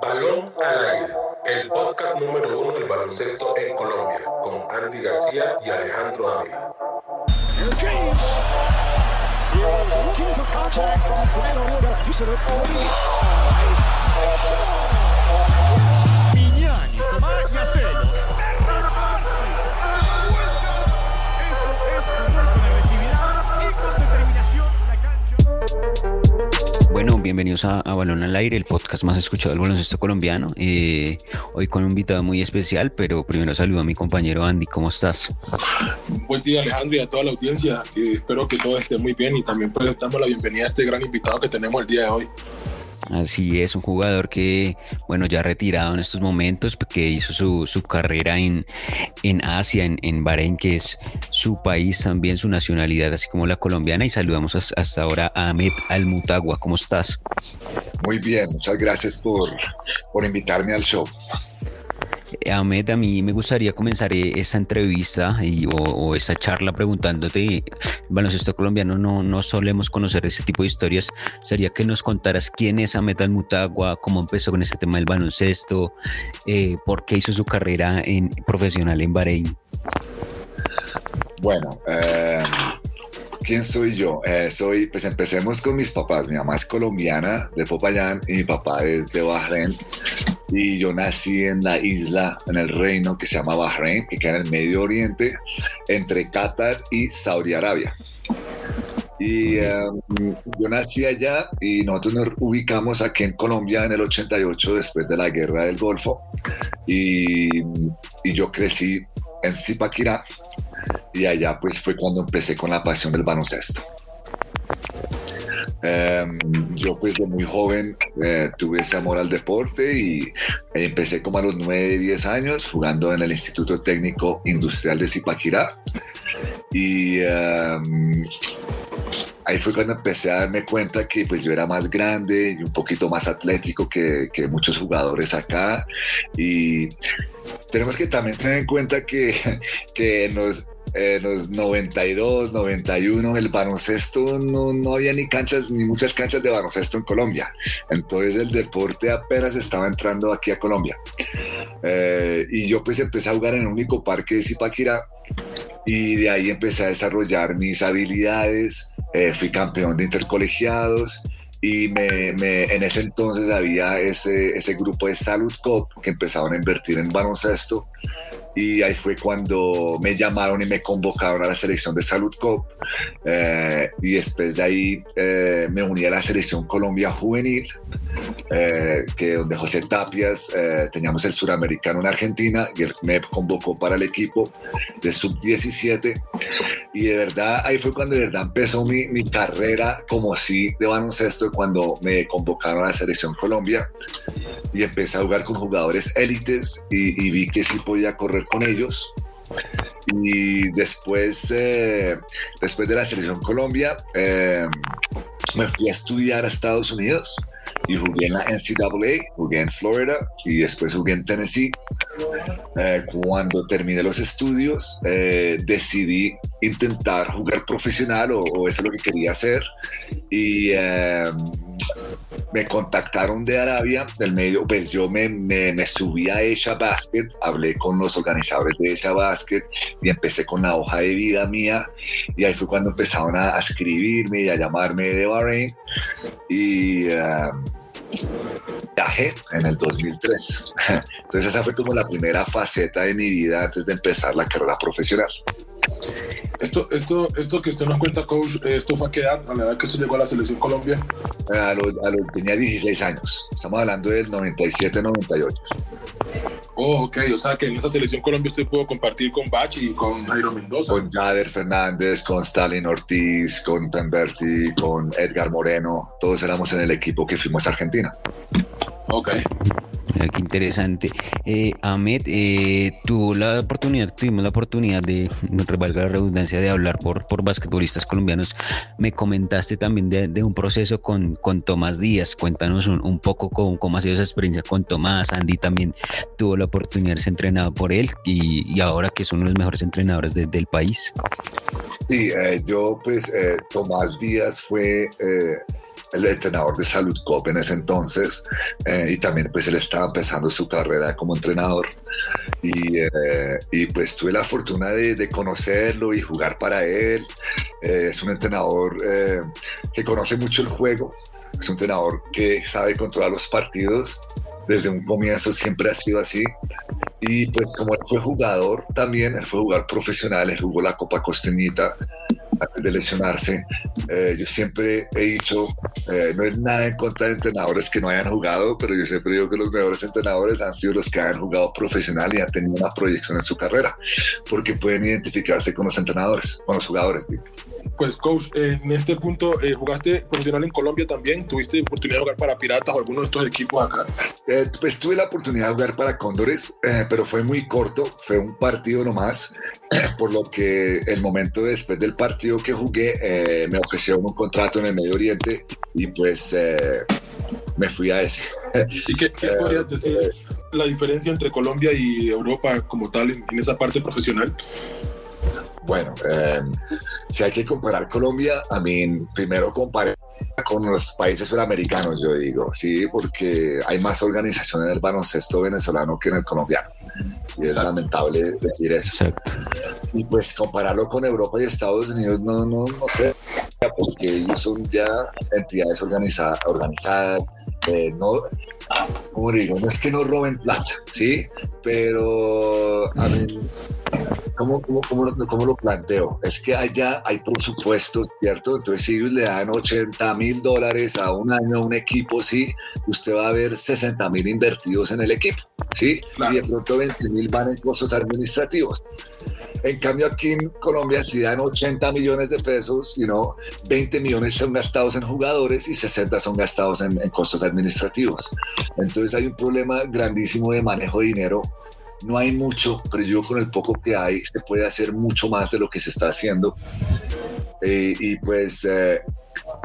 Balón al aire, el podcast número uno del baloncesto en Colombia, con Andy García y Alejandro Ávila. Bueno, bienvenidos a, Balón al Aire, el podcast más escuchado del baloncesto colombiano. Eh, hoy con un invitado muy especial, pero primero saludo a mi compañero Andy. ¿Cómo estás? Buen día, Alejandro, y a toda la audiencia. espero que todo esté muy bien y también pues damos la bienvenida a este gran invitado que tenemos el día de hoy. Así es, un jugador que, bueno, ya retirado en estos momentos, que hizo su, su carrera en, en Asia, en, en, Bahrein, que es su país, también su nacionalidad, así como la colombiana. Y saludamos hasta ahora a Ahmed Almutagua. ¿Cómo estás? Muy bien, muchas gracias por, por invitarme al show. Eh, Ahmed, a mí me gustaría comenzar eh, esta entrevista y, o, esta charla preguntándote, baloncesto colombiano no, no solemos conocer ese tipo de historias, sería que nos contaras quién es Ahmed Almutagua, cómo empezó con ese tema del baloncesto, eh, por qué hizo su carrera en, profesional en Bahrein. Bueno, ¿quién soy yo? soy, pues empecemos con mis papás. Mi mamá es colombiana de Popayán y mi papá es de Bahrein y yo nací en la isla, en el reino que se llama Bahrein, que queda en el Medio Oriente, entre Qatar y Saudi Arabia. Y em, yo nací allá y nosotros nos ubicamos aquí en Colombia en el 88 después de la guerra del Golfo y, y yo crecí en Zipaquirá y allá pues fue cuando empecé con la pasión del baloncesto. Em, yo pues de muy joven eh, tuve ese amor al deporte y empecé como a los 9, 10 años jugando en el Instituto Técnico Industrial de Zipaquirá. Y em, ahí fue cuando empecé a darme cuenta que pues yo era más grande y un poquito más atlético que, que muchos jugadores acá. Y tenemos que también tener en cuenta que, que nos en los 92, 91, el baloncesto no, no, había ni canchas, ni muchas canchas de baloncesto en Colombia. Entonces el deporte apenas estaba entrando aquí a Colombia. Eh, y yo pues empecé a jugar en el único parque de Zipaquirá y de ahí empecé a desarrollar mis habilidades. Eh, fui campeón de intercolegiados y me, me, en ese entonces había ese, ese grupo de Salud Cop que empezaban a invertir en baloncesto y ahí fue cuando me llamaron y me convocaron a la selección de Salud Cop eh, y después de ahí eh, me uní a la selección Colombia Juvenil eh, que donde José Tapias teníamos el suramericano en Argentina y él me convocó para el equipo de sub-17 y de verdad ahí fue cuando de verdad empezó mi, mi carrera como así de baloncesto cuando me convocaron a la selección Colombia y empecé a jugar con jugadores élites y, y vi que sí podía correr con ellos. Y después, eh, después de la selección Colombia, eh, me fui a estudiar a Estados Unidos y jugué en la NCAA, jugué en Florida y después jugué en Tennessee. Eh, cuando terminé los estudios, decidí intentar jugar profesional o, o, eso es lo que quería hacer. Y me contactaron de Arabia, del medio, pues yo me, subí a Esha Basket, hablé con los organizadores de Esha Basket y empecé con la hoja de vida mía y ahí fue cuando empezaron a, escribirme y a llamarme de Bahrein y um, viajé en el 2003. Entonces esa fue como la primera faceta de mi vida antes de empezar la carrera profesional. Esto, esto, esto que usted nos cuenta, coach, ¿esto fue a qué edad? A la edad que usted llegó a la selección Colombia. A lo, tenía 16 años. Estamos hablando del 97-98. Oh, ok. O sea que en esa selección Colombia usted pudo compartir con Bach y con Jairo Mendoza. Con Jader Fernández, con Stalin Ortiz, con Pemberti, con Edgar Moreno. Todos éramos en el equipo que fuimos a Argentina. Ok. qué interesante. Eh, Ahmed, eh, tuvo la oportunidad, tuvimos la oportunidad de, valga la redundancia, de hablar por, por basquetbolistas colombianos. Me comentaste también de, un proceso con, con, Tomás Díaz. Cuéntanos un, poco cómo, ha sido esa experiencia con Tomás. Andy también tuvo la oportunidad de ser entrenado por él y, ahora que es uno de los mejores entrenadores del país. Sí, eh, yo pues Tomás Díaz fue el entrenador de Salud Cop en ese entonces eh, y también pues él estaba empezando su carrera como entrenador y, eh, pues tuve la fortuna de, de, conocerlo y jugar para él. Eh, es un entrenador que conoce mucho el juego, es un entrenador que sabe controlar los partidos. Desde un comienzo siempre ha sido así. Y pues como él fue jugador también, él fue jugador profesional, él jugó la Copa Costeñita, antes de lesionarse. Eh, yo siempre he dicho, eh, no es nada en contra de entrenadores que no hayan jugado, pero yo siempre digo que los mejores entrenadores han sido los que han jugado profesional y han tenido una proyección en su carrera, porque pueden identificarse con los entrenadores, con los jugadores. Digo. Pues, coach, en este punto, eh, ¿jugaste profesional en Colombia también? ¿Tuviste oportunidad de jugar para Piratas o alguno de estos equipos acá? Eh, pues tuve la oportunidad de jugar para Cóndores, eh, pero fue muy corto, fue un partido nomás, por lo que el momento después del partido que jugué me ofrecieron un contrato en el Medio Oriente y pues me fui a ese. ¿Y qué, podrías decir? la diferencia entre Colombia y Europa como tal en, en esa parte profesional? Bueno, em, si hay que comparar Colombia, a mí primero comparé con los países suramericanos, yo digo, sí, porque hay más organización en el baloncesto venezolano que en el colombiano. Y es lamentable decir eso. Y pues compararlo con Europa y Estados Unidos, no, no, no sé, porque ellos son ya entidades organizadas, organizadas eh, no, como digo, no es que no roben plata, ¿sí? Pero, a mí, ¿cómo, cómo, cómo, lo planteo? Es que allá hay presupuestos, ¿cierto? Entonces, si ellos le dan 80 mil dólares a un año a un equipo, sí, usted va a ver 60 mil invertidos en el equipo, ¿sí? Y de pronto 20 mil van en costos administrativos. En cambio, aquí en Colombia, si dan 80 millones de pesos, you know, 20 millones son gastados en jugadores y 60 son gastados en, en costos administrativos. Entonces hay un problema grandísimo de manejo de dinero no hay mucho, pero yo con el poco que hay se puede hacer mucho más de lo que se está haciendo. Eh, y pues eh,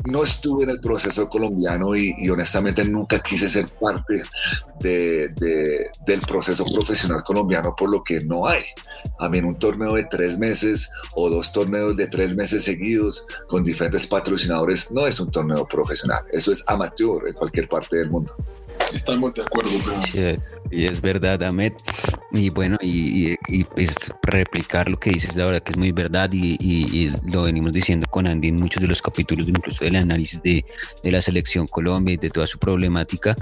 no estuve en el proceso colombiano y, honestamente nunca quise ser parte de, del proceso profesional colombiano por lo que no hay. A mí un torneo de tres meses o dos torneos de tres meses seguidos con diferentes patrocinadores no es un torneo profesional, eso es amateur en cualquier parte del mundo. Estamos de acuerdo. y es verdad, Ahmed. Y bueno, y, pues replicar lo que dices, verdad que es muy verdad y, lo venimos diciendo con Andy en muchos de los capítulos, incluso del análisis de, de la selección Colombia y de toda su problemática.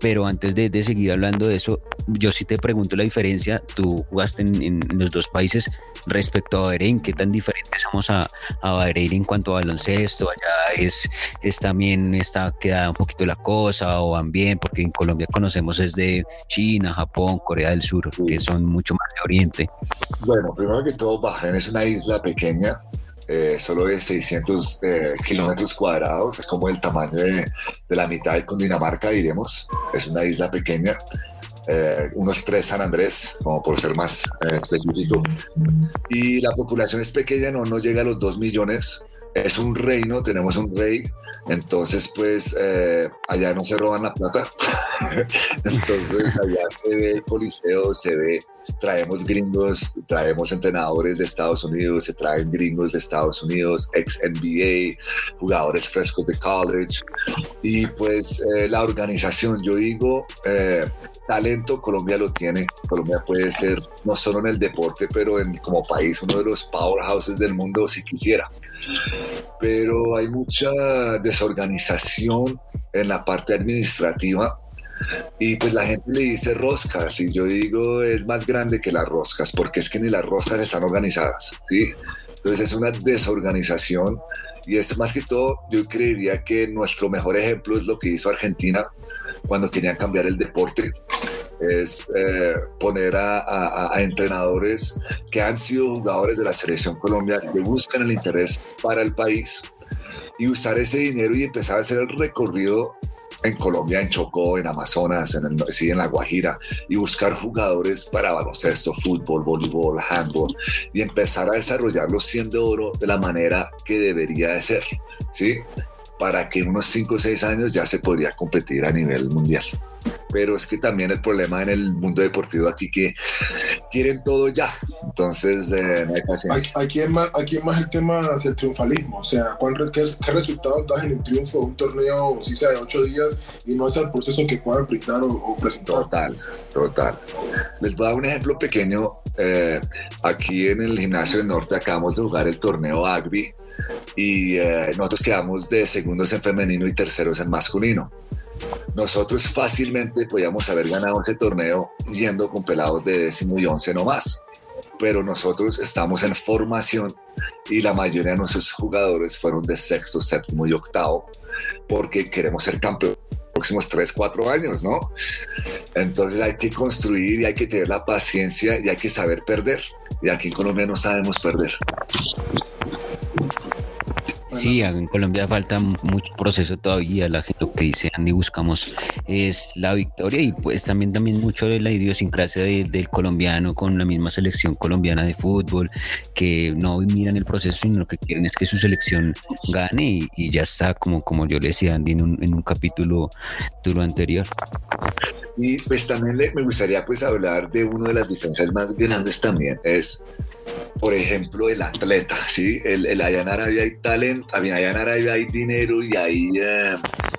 Pero antes de, seguir hablando de eso, yo sí te pregunto la diferencia. Tú jugaste en, los dos países respecto a Bahrein. ¿Qué tan diferentes somos a, a Bahrein en cuanto a baloncesto? Allá es, es también está queda un poquito la cosa o van bien, porque en Colombia conocemos es de China, Japón, Corea del Sur, que son mucho más de Oriente. Bueno, primero que todo, Bahrein es una isla pequeña eh, solo de 600 eh, kilómetros cuadrados, es como el tamaño de, la mitad de Cundinamarca, diremos. Es una isla pequeña, eh, unos tres San Andrés, como por ser más específico. Y la población es pequeña, no, no llega a los 2 millones. Es un reino, tenemos un rey, entonces pues allá no se roban la plata. entonces allá se ve el coliseo, se ve traemos gringos, traemos entrenadores de Estados Unidos, se traen gringos de Estados Unidos, ex NBA, jugadores frescos de college. Y pues eh, la organización, yo digo, eh, talento Colombia lo tiene. Colombia puede ser no solo en el deporte, pero en, como país uno de los powerhouses del mundo si quisiera. Pero hay mucha desorganización en la parte administrativa y pues la gente le dice roscas y yo digo es más grande que las roscas porque es que ni las roscas están organizadas, ¿sí? Entonces es una desorganización y es más que todo, yo creería que nuestro mejor ejemplo es lo que hizo Argentina cuando querían cambiar el deporte es eh, poner a, entrenadores que han sido jugadores de la selección Colombia, que buscan el interés para el país y usar ese dinero y empezar a hacer el recorrido en Colombia, en Chocó, en Amazonas, en, sí, en La Guajira, y buscar jugadores para baloncesto, fútbol, voleibol, handball, y empezar a desarrollarlos siendo oro de la manera que debería de ser, ¿sí? Para que en unos 5 o 6 años ya se podría competir a nivel mundial. Pero es que también el problema en el mundo deportivo aquí que quieren todo ya, entonces eh, no hay paciencia. Aquí es, más, aquí es más el tema hacia el triunfalismo, o sea, qué, qué resultado das en el triunfo de un torneo, si sea de ocho días, y no es el proceso que puedan brindar o, presentar. Total, total. Les voy a dar un ejemplo pequeño. Eh, aquí en el gimnasio del norte acabamos de jugar el torneo Agbi y eh, nosotros quedamos de segundos en femenino y terceros en masculino. Nosotros fácilmente podíamos haber ganado ese torneo yendo con pelados de décimo y once no más, pero nosotros estamos en formación y la mayoría de nuestros jugadores fueron de sexto, séptimo y octavo porque queremos ser campeones próximos 3, 4 años, ¿no? Entonces hay que construir y hay que tener la paciencia y hay que saber perder. Y aquí en Colombia no sabemos perder. Sí, en Colombia falta mucho proceso todavía. La gente lo que dice Andy buscamos es la victoria y pues también también mucho de la idiosincrasia del colombiano con la misma selección colombiana de fútbol que no miran el proceso sino lo que quieren es que su selección gane y, ya está como como yo le decía Andy en un, en un capítulo duro anterior. Y pues también me gustaría pues hablar de una de las diferencias más grandes también es por ejemplo, el atleta, ¿sí? El, allá en Arabia hay talento, allá en Arabia hay dinero y hay eh,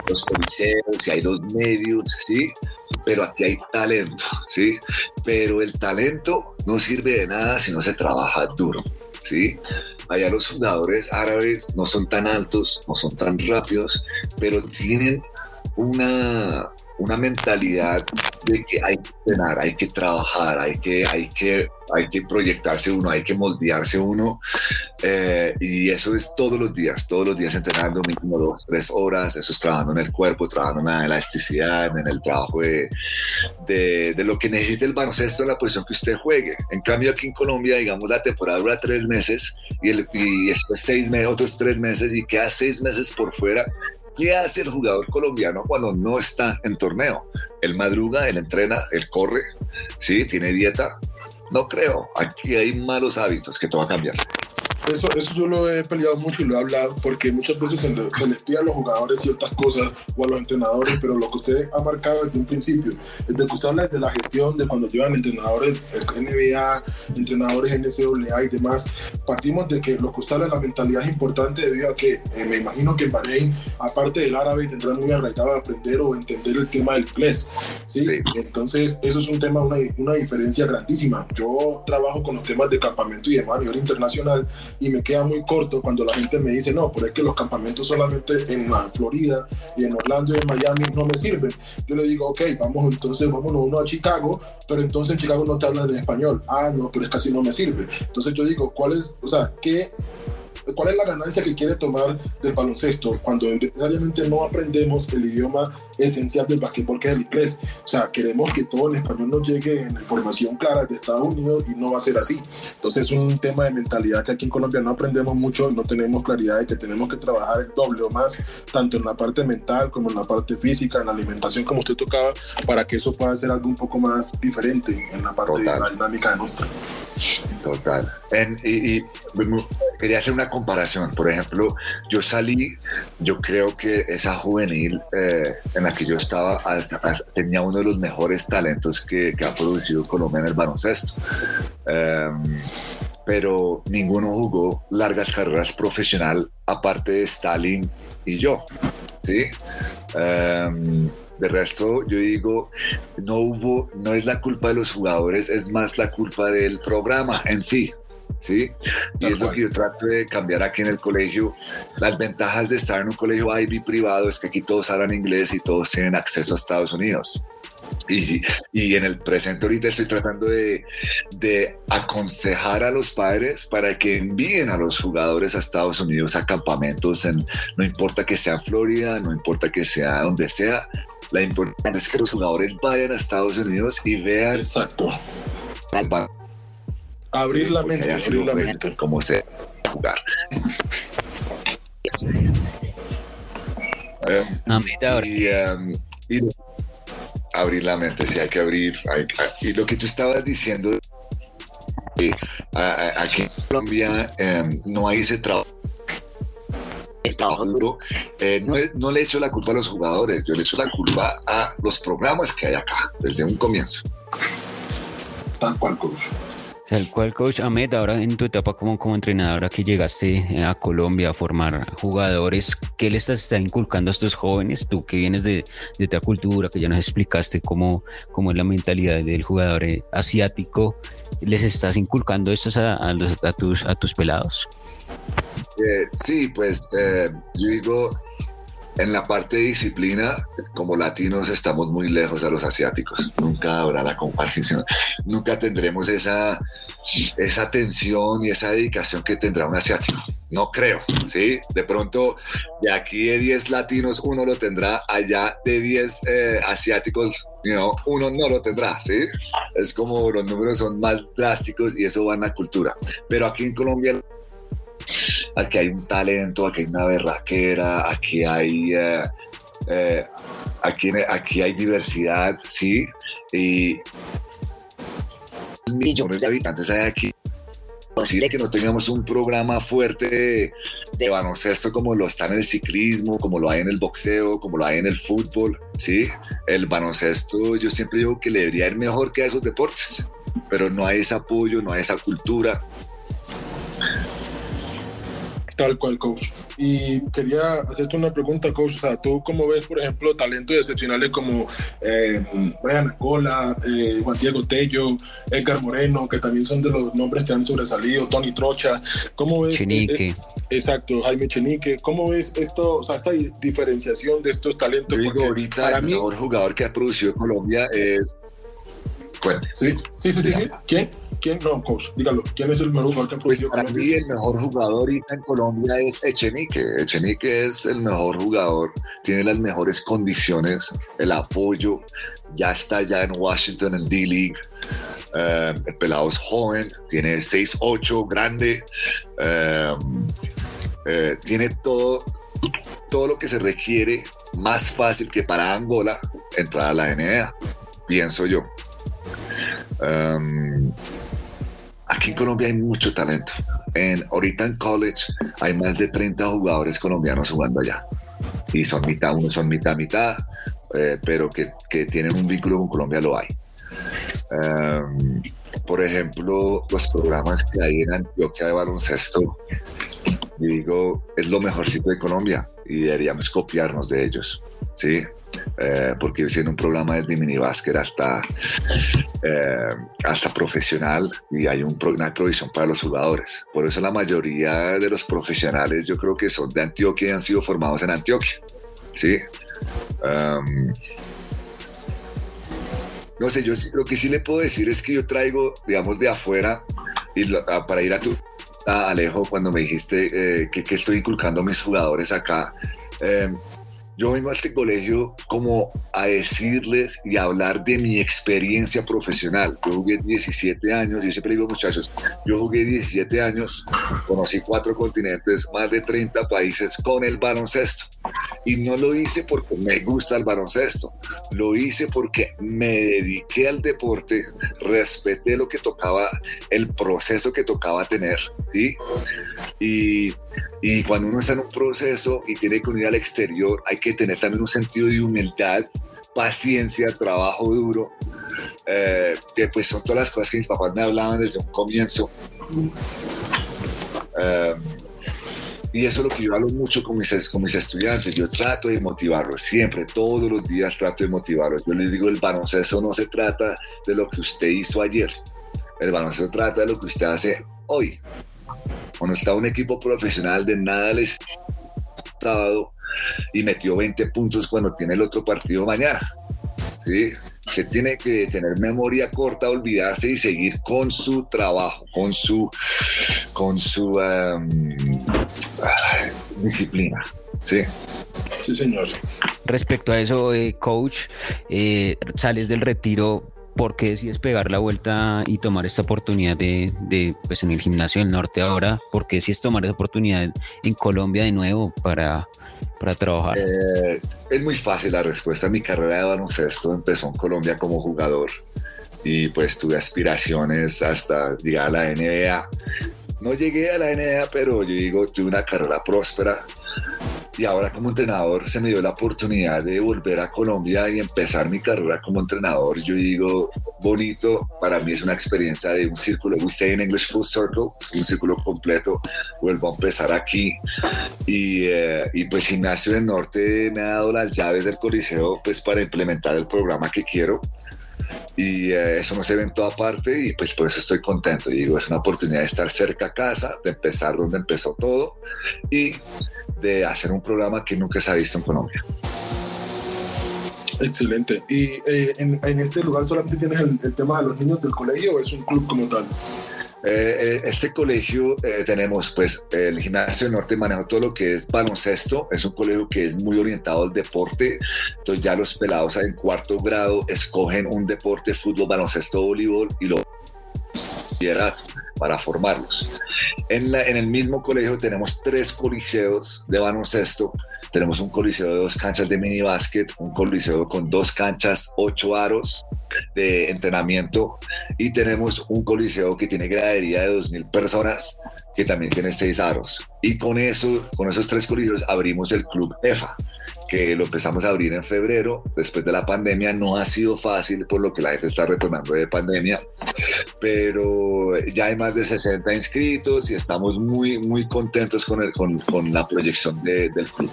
los policeros y hay los medios, ¿sí? Pero aquí hay talento, ¿sí? Pero el talento no sirve de nada si no se trabaja duro, ¿sí? Allá los jugadores árabes no son tan altos, no son tan rápidos, pero tienen una, una mentalidad de que hay que entrenar, hay que trabajar, hay que, hay que, hay que proyectarse uno, hay que moldearse uno. Eh, y eso es todos los días, todos los días entrenando mínimo dos, tres horas, eso es trabajando en el cuerpo, trabajando en la elasticidad, en el trabajo de, de, lo que necesita el baloncesto en la posición que usted juegue. En cambio aquí en Colombia, digamos, la temporada dura tres meses y, el, y después seis meses, otros tres meses y queda seis meses por fuera ¿Qué hace el jugador colombiano cuando no está en torneo? Él madruga, él entrena, él corre, ¿sí? Tiene dieta. No creo. Aquí hay malos hábitos que todo va a cambiar. Eso, eso yo lo he peleado mucho y lo he hablado porque muchas veces se, les pide a los jugadores ciertas cosas o a los entrenadores, pero lo que usted ha marcado desde un principio, desde que usted habla de la gestión, de cuando llevan entrenadores NBA, entrenadores NCAA y demás, partimos de que lo que usted habla de la mentalidad es importante debido a que eh, me imagino que en Bahrein, aparte del árabe, tendrán muy arraigado a aprender o entender el tema del inglés. ¿sí? Entonces, eso es un tema, una, una diferencia grandísima. Yo trabajo con los temas de campamento y demás a nivel internacional y me queda muy corto cuando la gente me dice, no, pero es que los campamentos solamente en Florida y en Orlando y en Miami no me sirven. Yo le digo, ok, vamos entonces, vámonos uno a Chicago, pero entonces en Chicago no te hablan en español. Ah, no, pero es casi no me sirve. Entonces yo digo, ¿cuál es, o sea, qué ¿Cuál es la ganancia que quiere tomar del baloncesto cuando necesariamente no aprendemos el idioma esencial del basquetbol, que es el inglés? O sea, queremos que todo en español nos llegue en la información clara de Estados Unidos y no va a ser así. Entonces es un tema de mentalidad que aquí en Colombia no aprendemos mucho, no tenemos claridad de que tenemos que trabajar el doble o más, tanto en la parte mental como en la parte física, en la alimentación, como usted tocaba, para que eso pueda ser algo un poco más diferente en la parte de la dinámica de nuestra. Total. y, quería hacer una comparación. Por ejemplo, yo salí, yo creo que esa juvenil eh, en la que yo estaba tenía uno de los mejores talentos que, ha producido Colombia en el baloncesto. Em, pero ninguno jugó largas carreras profesional aparte de Stalin y yo. ¿sí? Em, de resto, yo digo, no hubo, no es la culpa de los jugadores, es más la culpa del programa en sí. ¿sí? Y es lo que yo trato de cambiar aquí en el colegio. Las ventajas de estar en un colegio Ivy privado es que aquí todos hablan inglés y todos tienen acceso a Estados Unidos. Y, y, en el presente ahorita estoy tratando de, de, aconsejar a los padres para que envíen a los jugadores a Estados Unidos a campamentos, en, no importa que sea en Florida, no importa que sea donde sea, la importancia es que los jugadores vayan a Estados Unidos y vean. Exacto. Abrir la mente, abrir la mente. Cómo se jugar. y, um, y, abrir la mente, sí, hay que abrir. y lo que tú estabas diciendo, aquí en Colombia em, no hay ese trabajo el trabajo duro, eh, no, no, le echo la culpa a los jugadores, yo le echo la culpa a los programas que hay acá, desde un comienzo. Tal cual, coach. Tal cual, coach Ahmed, ahora en tu etapa como, como entrenadora que llegaste eh, a Colombia a formar jugadores, ¿qué le estás está inculcando a estos jóvenes? Tú que vienes de, de otra cultura, que ya nos explicaste cómo, cómo es la mentalidad del jugador eh, asiático, ¿les estás inculcando esto a, a, los, a, tus, a tus pelados? Eh, sí, pues eh, yo digo, en la parte de disciplina, como latinos estamos muy lejos a los asiáticos. Nunca habrá la comparación. Nunca tendremos esa, esa atención y esa dedicación que tendrá un asiático. No creo, ¿sí? De pronto, de aquí de 10 latinos, uno lo tendrá. Allá de 10 eh, asiáticos, you know, uno no lo tendrá, ¿sí? Es como los números son más drásticos y eso va en la cultura. Pero aquí en Colombia aquí hay un talento, aquí hay una berraquera, aquí hay, eh, eh, aquí, aquí hay diversidad, ¿sí? Y millones de habitantes hay aquí. Posible que no tengamos un programa fuerte de, de baloncesto como lo está en el ciclismo, como lo hay en el boxeo, como lo hay en el fútbol, ¿sí? El baloncesto yo siempre digo que le debería ir mejor que a esos deportes, pero no hay ese apoyo, no hay esa cultura. Tal cual, coach. Y quería hacerte una pregunta, coach. O sea, ¿tú cómo ves, por ejemplo, talentos excepcionales como eh, Brian Angola, eh, Juan Diego Tello, Edgar Moreno, que también son de los nombres que han sobresalido, Tony Trocha? ¿Cómo ves? Chenique. Eh, exacto, Jaime Chenique. ¿Cómo ves esto, o sea, esta diferenciación de estos talentos? Yo digo, ahorita para el mí... mejor jugador que ha producido Colombia es Sí, sí, sí, sí, sí. ¿Quién? ¿Quién? No, coach, dígalo. ¿Quién es el mejor jugador que ha pues para mí el mejor jugador ahorita en Colombia es Echenique. Echenique es el mejor jugador, tiene las mejores condiciones, el apoyo, ya está ya en Washington en D-League. Uh, el pelado es joven, tiene 6'8, grande, uh, uh, tiene todo, todo lo que se requiere más fácil que para Angola entrar a la NBA, pienso yo. Um, aquí en Colombia hay mucho talento. En, ahorita en college hay más de 30 jugadores colombianos jugando allá. Y son mitad, unos son mitad, mitad, eh, pero que, que, tienen un vínculo con Colombia lo hay. Um, por ejemplo, los programas que hay en Antioquia de baloncesto, digo, es lo mejorcito de Colombia y deberíamos copiarnos de ellos. ¿sí? Eh, porque hice un programa desde minibásquet hasta, eh, hasta profesional y hay un, una provisión para los jugadores. Por eso la mayoría de los profesionales yo creo que son de Antioquia y han sido formados en Antioquia. ¿sí? Um, no sé, yo lo que sí le puedo decir es que yo traigo, digamos, de afuera, y lo, para ir a tu a Alejo, cuando me dijiste eh, que, que, estoy inculcando a mis jugadores acá, eh, yo vengo a este colegio como a decirles y hablar de mi experiencia profesional. Yo jugué 17 años, y siempre digo muchachos, yo jugué 17 años, conocí cuatro continentes, más de 30 países con el baloncesto. Y no lo hice porque me gusta el baloncesto, lo hice porque me dediqué al deporte, respeté lo que tocaba, el proceso que tocaba tener, ¿sí? Y, cuando uno está en un proceso y tiene que unir al exterior, hay que tener también un sentido de humildad, paciencia, trabajo duro, eh, que pues son todas las cosas que mis papás me hablaban desde un comienzo. Eh, y eso es lo que yo hablo mucho con mis, con mis estudiantes. Yo trato de motivarlos, siempre, todos los días trato de motivarlos. Yo les digo, el baloncesto no se trata de lo que usted hizo ayer. El baloncesto trata de lo que usted hace hoy. Cuando está un equipo profesional, de nada les sábado y metió 20 puntos cuando tiene el otro partido mañana. ¿sí? Se tiene que tener memoria corta, olvidarse y seguir con su trabajo, con su, con su um, disciplina. ¿sí? Sí, señor. Respecto a eso, eh, coach, eh, sales del retiro ¿por qué decides pegar la vuelta y tomar esta oportunidad de, de, pues en el gimnasio del norte ahora? ¿Por qué decides tomar esa oportunidad en Colombia de nuevo para, para trabajar? Eh, es muy fácil la respuesta. Mi carrera de baloncesto empezó en Colombia como jugador y pues tuve aspiraciones hasta llegar a la NBA. No llegué a la NBA, pero yo digo, tuve una carrera próspera. Y ahora como entrenador se me dio la oportunidad de volver a Colombia y empezar mi carrera como entrenador. Yo digo, bonito, para mí es una experiencia de un círculo, we in English full circle, un círculo completo, vuelvo a empezar aquí. Y, eh, pues Gimnasio del Norte me ha dado las llaves del Coliseo pues para implementar el programa que quiero y eh, eso no se ve en toda parte y pues por eso estoy contento. Digo, es una oportunidad de estar cerca a casa, de empezar donde empezó todo y de hacer un programa que nunca se ha visto en Colombia. Excelente. ¿Y eh, en, este lugar solamente tienes el, tema de los niños del colegio o es un club como tal? Eh, eh, este colegio tenemos pues el gimnasio norte maneja todo lo que es baloncesto, es un colegio que es muy orientado al deporte, entonces ya los pelados en cuarto grado escogen un deporte, fútbol, baloncesto, voleibol y lo para formarlos. En, el mismo colegio tenemos tres coliseos de baloncesto. Tenemos un coliseo de dos canchas de mini básquet, un coliseo con dos canchas, ocho aros de entrenamiento y tenemos un coliseo que tiene gradería de 2.000 personas que también tiene seis aros. Y con eso, con esos tres coliseos abrimos el club EFA que lo empezamos a abrir en febrero, después de la pandemia. No ha sido fácil por lo que la gente está retornando de pandemia, pero ya hay más de 60 inscritos y estamos muy, muy contentos con, el, con, con la proyección de, del club.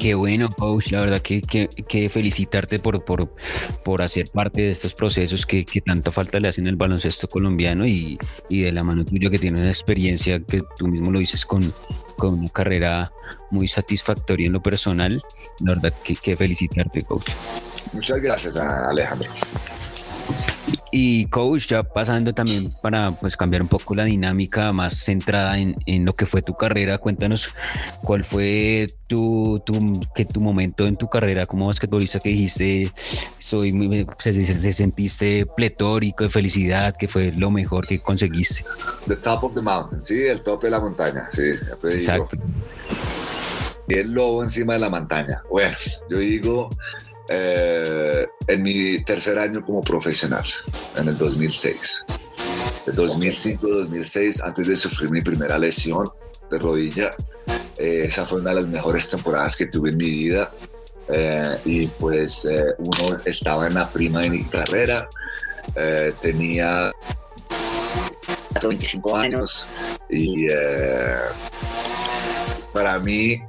Qué bueno, coach. La verdad que, que, felicitarte por, por, por, hacer parte de estos procesos que, que, tanto falta le hacen el baloncesto colombiano y, y, de la mano tuya que tienes una experiencia que tú mismo lo dices con, con una carrera muy satisfactoria en lo personal. La verdad que, que felicitarte, coach. Muchas gracias, Alejandro. Y coach, ya pasando también para pues cambiar un poco la dinámica más centrada en, en lo que fue tu carrera, cuéntanos cuál fue tu, tu, que tu momento en tu carrera como basquetbolista que dijiste soy muy, se, sentiste pletórico de felicidad, que fue lo mejor que conseguiste. The top of the mountain, sí, el tope de la montaña, sí. Exacto. Y el lobo encima de la montaña. Bueno, yo digo eh, en mi tercer año como profesional, en el 2006. De 2005-2006, antes de sufrir mi primera lesión de rodilla, eh, esa fue una de las mejores temporadas que tuve en mi vida. Eh, y pues uno estaba en la prima de mi carrera, tenía 25 años y para mí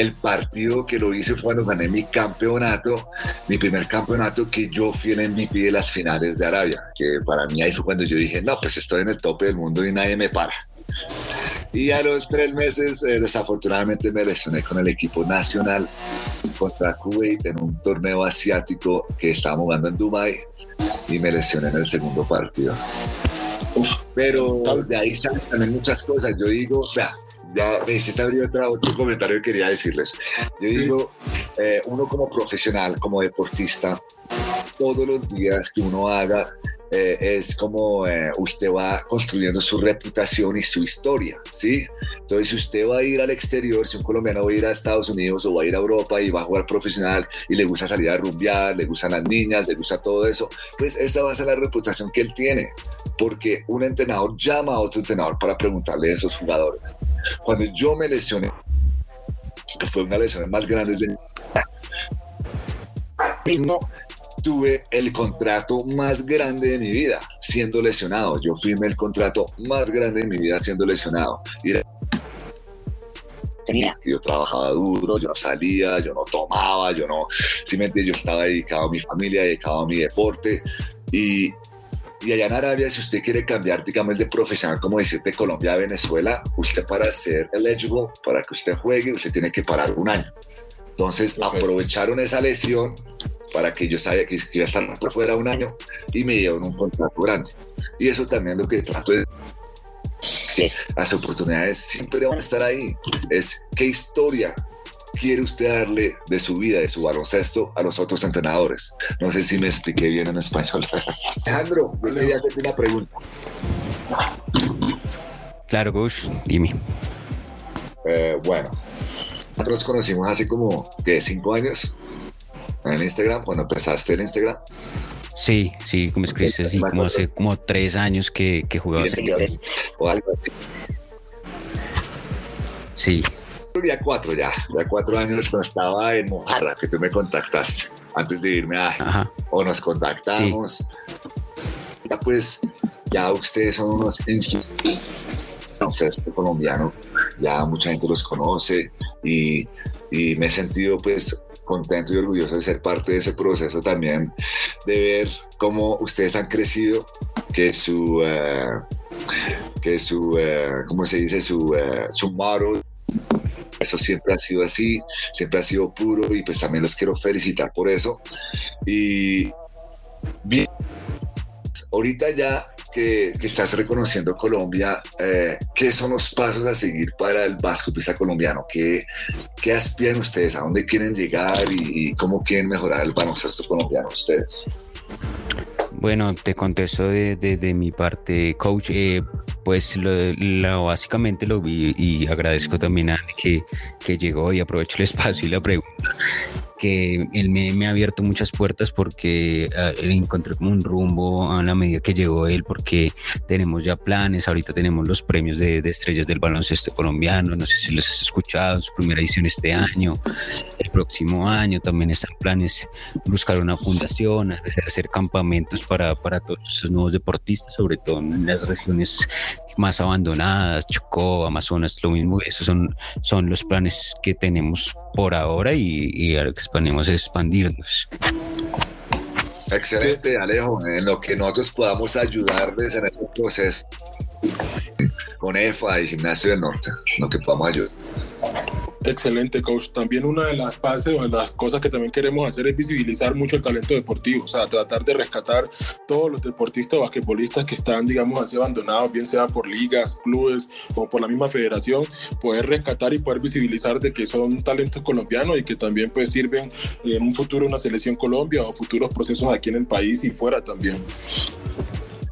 el partido que lo hice fue cuando gané mi campeonato, mi primer campeonato que yo fui el MVP de las finales de Arabia, que para mí ahí fue cuando yo dije, no, pues estoy en el tope del mundo y nadie me para. Y a los tres meses, eh, desafortunadamente, me lesioné con el equipo nacional contra Kuwait en un torneo asiático que estábamos jugando en Dubai y me lesioné en el segundo partido. Pero de ahí salen también muchas cosas. Yo digo, vea, ya me hiciste abrir otro comentario que quería decirles. Yo digo, eh, uno como profesional, como deportista, todos los días que uno haga eh, es como eh, usted va construyendo su reputación y su historia, ¿sí? Entonces, si usted va a ir al exterior, si un colombiano va a ir a Estados Unidos o va a ir a Europa y va a jugar profesional y le gusta salir a rumbear, le gustan las niñas, le gusta todo eso, pues esa va a ser la reputación que él tiene, porque un entrenador llama a otro entrenador para preguntarle a esos jugadores. Cuando yo me lesioné, fue una lesión más grande de mismo tuve el contrato más grande de mi vida siendo lesionado. Yo firmé el contrato más grande de mi vida siendo lesionado. Y tenía yo trabajaba duro, yo no salía, yo no tomaba, yo no, simplemente yo estaba dedicado a mi familia, dedicado a mi deporte y, y allá en Arabia, si usted quiere cambiar, digamos, el de profesional, como decir, de Colombia a Venezuela, usted para ser eligible, para que usted juegue, usted tiene que parar un año. Entonces aprovecharon esa lesión para que yo sabía que iba a estar por fuera un año y me dieron un contrato grande. Y eso también es lo que trato de que las oportunidades siempre van a estar ahí. Es qué historia quiere usted darle de su vida, de su baloncesto a los otros entrenadores. No sé si me expliqué bien en español. Alejandro, yo quería hacerte una pregunta. Claro, Gus, dime. Eh, bueno, nosotros conocimos hace como que cinco años en Instagram, cuando empezaste el Instagram. Sí, sí, como escribiste, así como hace como tres años que, que jugaba. O algo así. Sí. Ya cuatro ya, ya cuatro años cuando estaba en Mojarra, que tú me contactaste antes de irme a... O nos contactamos. Ya pues, ya ustedes son unos este colombiano, ya mucha gente los conoce y, y me he sentido pues contento y orgulloso de ser parte de ese proceso también, de ver cómo ustedes han crecido, que su, eh, que su, uh, ¿cómo se dice? Su, uh, su eso siempre ha sido así, siempre ha sido puro y pues también los quiero felicitar por eso. Y bien, ahorita ya que, estás reconociendo Colombia, eh, ¿qué son los pasos a seguir para el basquetbolista colombiano? ¿Qué, ¿Qué aspiran ustedes? ¿A dónde quieren llegar y, cómo quieren mejorar el baloncesto colombiano ustedes? Bueno, te contesto de, mi parte, coach. Eh, pues lo, básicamente lo vi y agradezco también a que, que llegó y aprovecho el espacio y la pregunta que él me, ha abierto muchas puertas porque uh, encontré como un rumbo a la medida que llegó él, porque tenemos ya planes, ahorita tenemos los premios de, estrellas del baloncesto colombiano, no sé si los has escuchado, su primera edición este año, el próximo año también están planes buscar una fundación, hacer campamentos para, para todos esos nuevos deportistas, sobre todo en las regiones más abandonadas, Chocó, Amazonas, lo mismo, esos son, son los planes que tenemos por ahora y, y lo que esperamos es expandirnos. Excelente, Alejo, en lo que nosotros podamos ayudarles en este proceso con EFA y Gimnasio del Norte, lo que podamos ayudar. Excelente, coach. También una de las bases o de las cosas que también queremos hacer es visibilizar mucho el talento deportivo, o sea, tratar de rescatar todos los deportistas basquetbolistas que están, digamos así, abandonados, bien sea por ligas, clubes o por la misma federación, poder rescatar y poder visibilizar de que son talentos colombianos y que también pues sirven en un futuro una selección Colombia o futuros procesos aquí en el país y fuera también.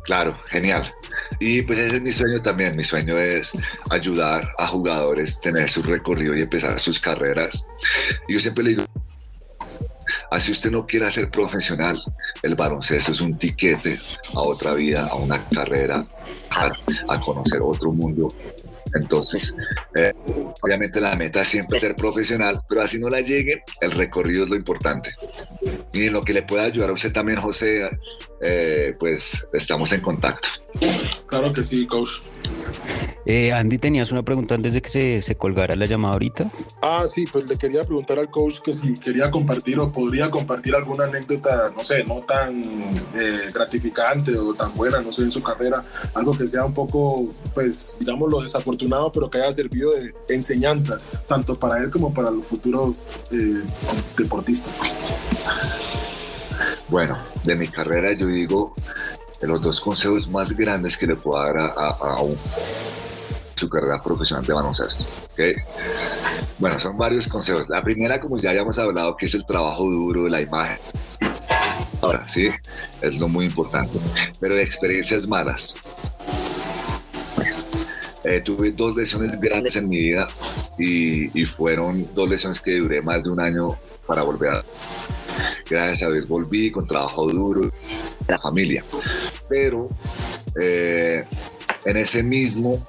Claro, genial. Y pues ese es mi sueño también. Mi sueño es ayudar a jugadores, tener su recorrido y empezar sus carreras. Y yo siempre le digo, así usted no quiera ser profesional, el baloncesto es un tiquete a otra vida, a una carrera, a conocer otro mundo entonces, eh, obviamente la meta es siempre ser profesional, pero así no la llegue, el recorrido es lo importante. Y en lo que le pueda ayudar a usted también, José, eh, pues estamos en contacto. Claro que sí, coach. Eh, Andy, ¿tenías una pregunta antes de que se, se, colgara la llamada ahorita? Ah, sí, pues le quería preguntar al coach que si quería compartir o podría compartir alguna anécdota, no sé, no tan eh, gratificante o tan buena, no sé, en su carrera, algo que sea un poco, pues, digamos, lo desafortunado, pero que haya servido de enseñanza, tanto para él como para los futuros eh, deportistas. Bueno, de mi carrera yo digo los dos consejos más grandes que le puedo dar a, un, su carrera profesional de baloncesto. ¿okay? Bueno, son varios consejos. La primera, como ya habíamos hablado, que es el trabajo duro de la imagen. Ahora, sí, es lo muy importante. Pero de experiencias malas. Eh, tuve dos lesiones grandes en mi vida y, y fueron dos lesiones que duré más de un año para volver a... Gracias a Dios volví con trabajo duro, la familia pero eh, en ese mismo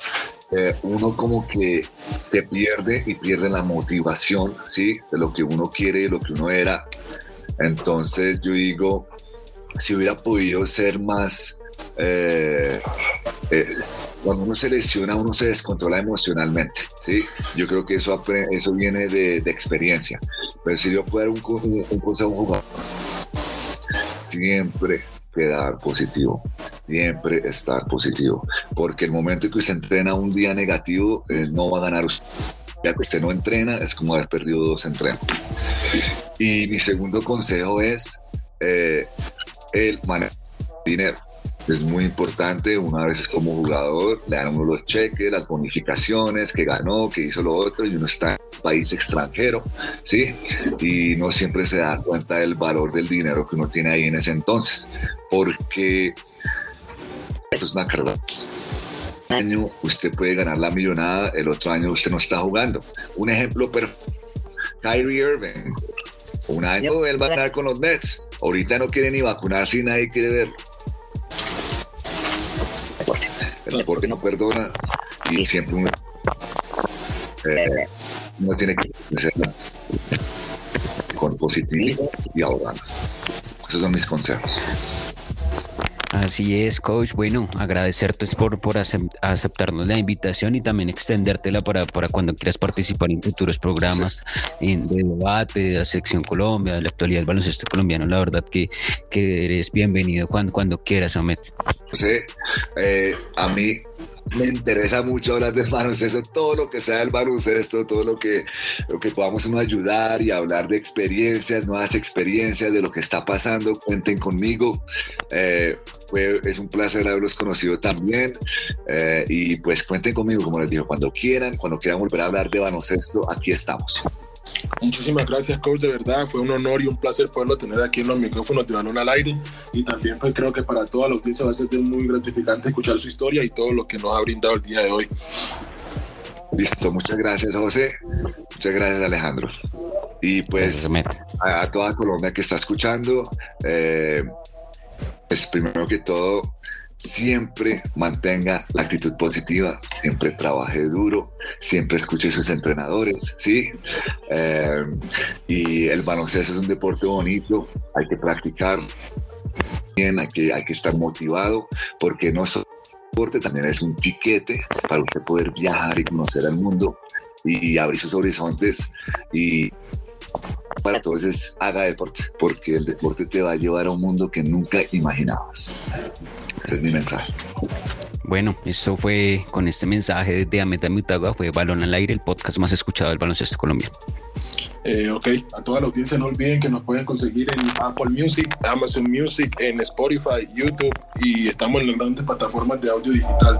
eh, uno como que se pierde y pierde la motivación, ¿sí? De lo que uno quiere, de lo que uno era. Entonces yo digo, si hubiera podido ser más... Eh, cuando uno se lesiona, uno se descontrola emocionalmente, ¿sí? Yo creo que eso, eso viene de, experiencia. Pero si yo puedo dar un, un, un consejo jugador, siempre quedar positivo, siempre estar positivo, porque el momento que usted entrena un día negativo, eh, no va a ganar Ya que usted no entrena, es como haber perdido dos entrenos. Y mi segundo consejo es eh, el manejar dinero. Es muy importante, una vez como jugador, le dan uno los cheques, las bonificaciones, que ganó, que hizo lo otro, y uno está en un país extranjero, ¿sí? Y no siempre se da cuenta del valor del dinero que uno tiene ahí en ese entonces porque eso es una carrera. Un año usted puede ganar la millonada, el otro año usted no está jugando. Un ejemplo perfecto, Kyrie Irving. Un año él va a ganar con los Nets. Ahorita no quiere ni vacunarse y nadie quiere verlo. El deporte no perdona y siempre eh, uno tiene que con positivismo y ahorrando. Esos son mis consejos. Así es, coach. Bueno, agradecerte por, por aceptarnos la invitación y también extendértela para, para cuando quieras participar en futuros programas en, de debate, de la sección Colombia, de la actualidad del baloncesto colombiano. La verdad que, que eres bienvenido cuando, cuando quieras, Ahmed. José, eh, a mí me interesa mucho hablar del baloncesto, todo lo que sea del baloncesto, todo lo que, lo que podamos ayudar y hablar de experiencias, nuevas experiencias, de lo que está pasando, cuenten conmigo. Eh, es un placer haberlos conocido también eh, y pues cuenten conmigo, como les digo, cuando quieran, cuando quieran volver a hablar de baloncesto, aquí estamos. Muchísimas gracias, coach. De verdad, fue un honor y un placer poderlo tener aquí en los micrófonos de Balón al Aire. Y también, pues, creo que para toda la audiencia va a ser muy gratificante escuchar su historia y todo lo que nos ha brindado el día de hoy. Listo, muchas gracias, José. Muchas gracias, Alejandro. Y pues, a, toda Colombia que está escuchando, eh, pues, primero que todo, siempre mantenga la actitud positiva, siempre trabaje duro, siempre escuche a sus entrenadores, ¿sí? Eh, y el baloncesto es un deporte bonito, hay que practicar bien, hay que, hay que estar motivado, porque no solo deporte, también es un tiquete para usted poder viajar y conocer el mundo y abrir sus horizontes y para entonces haga deporte, porque el deporte te va a llevar a un mundo que nunca imaginabas. Ese es mi mensaje. Bueno, esto fue con este mensaje de Ameta Mutagua, fue Balón al Aire, el podcast más escuchado del baloncesto colombiano. Eh, ok, a toda la audiencia no olviden que nos pueden conseguir en Apple Music, Amazon Music, en Spotify, YouTube y estamos en las grandes plataformas de audio digital.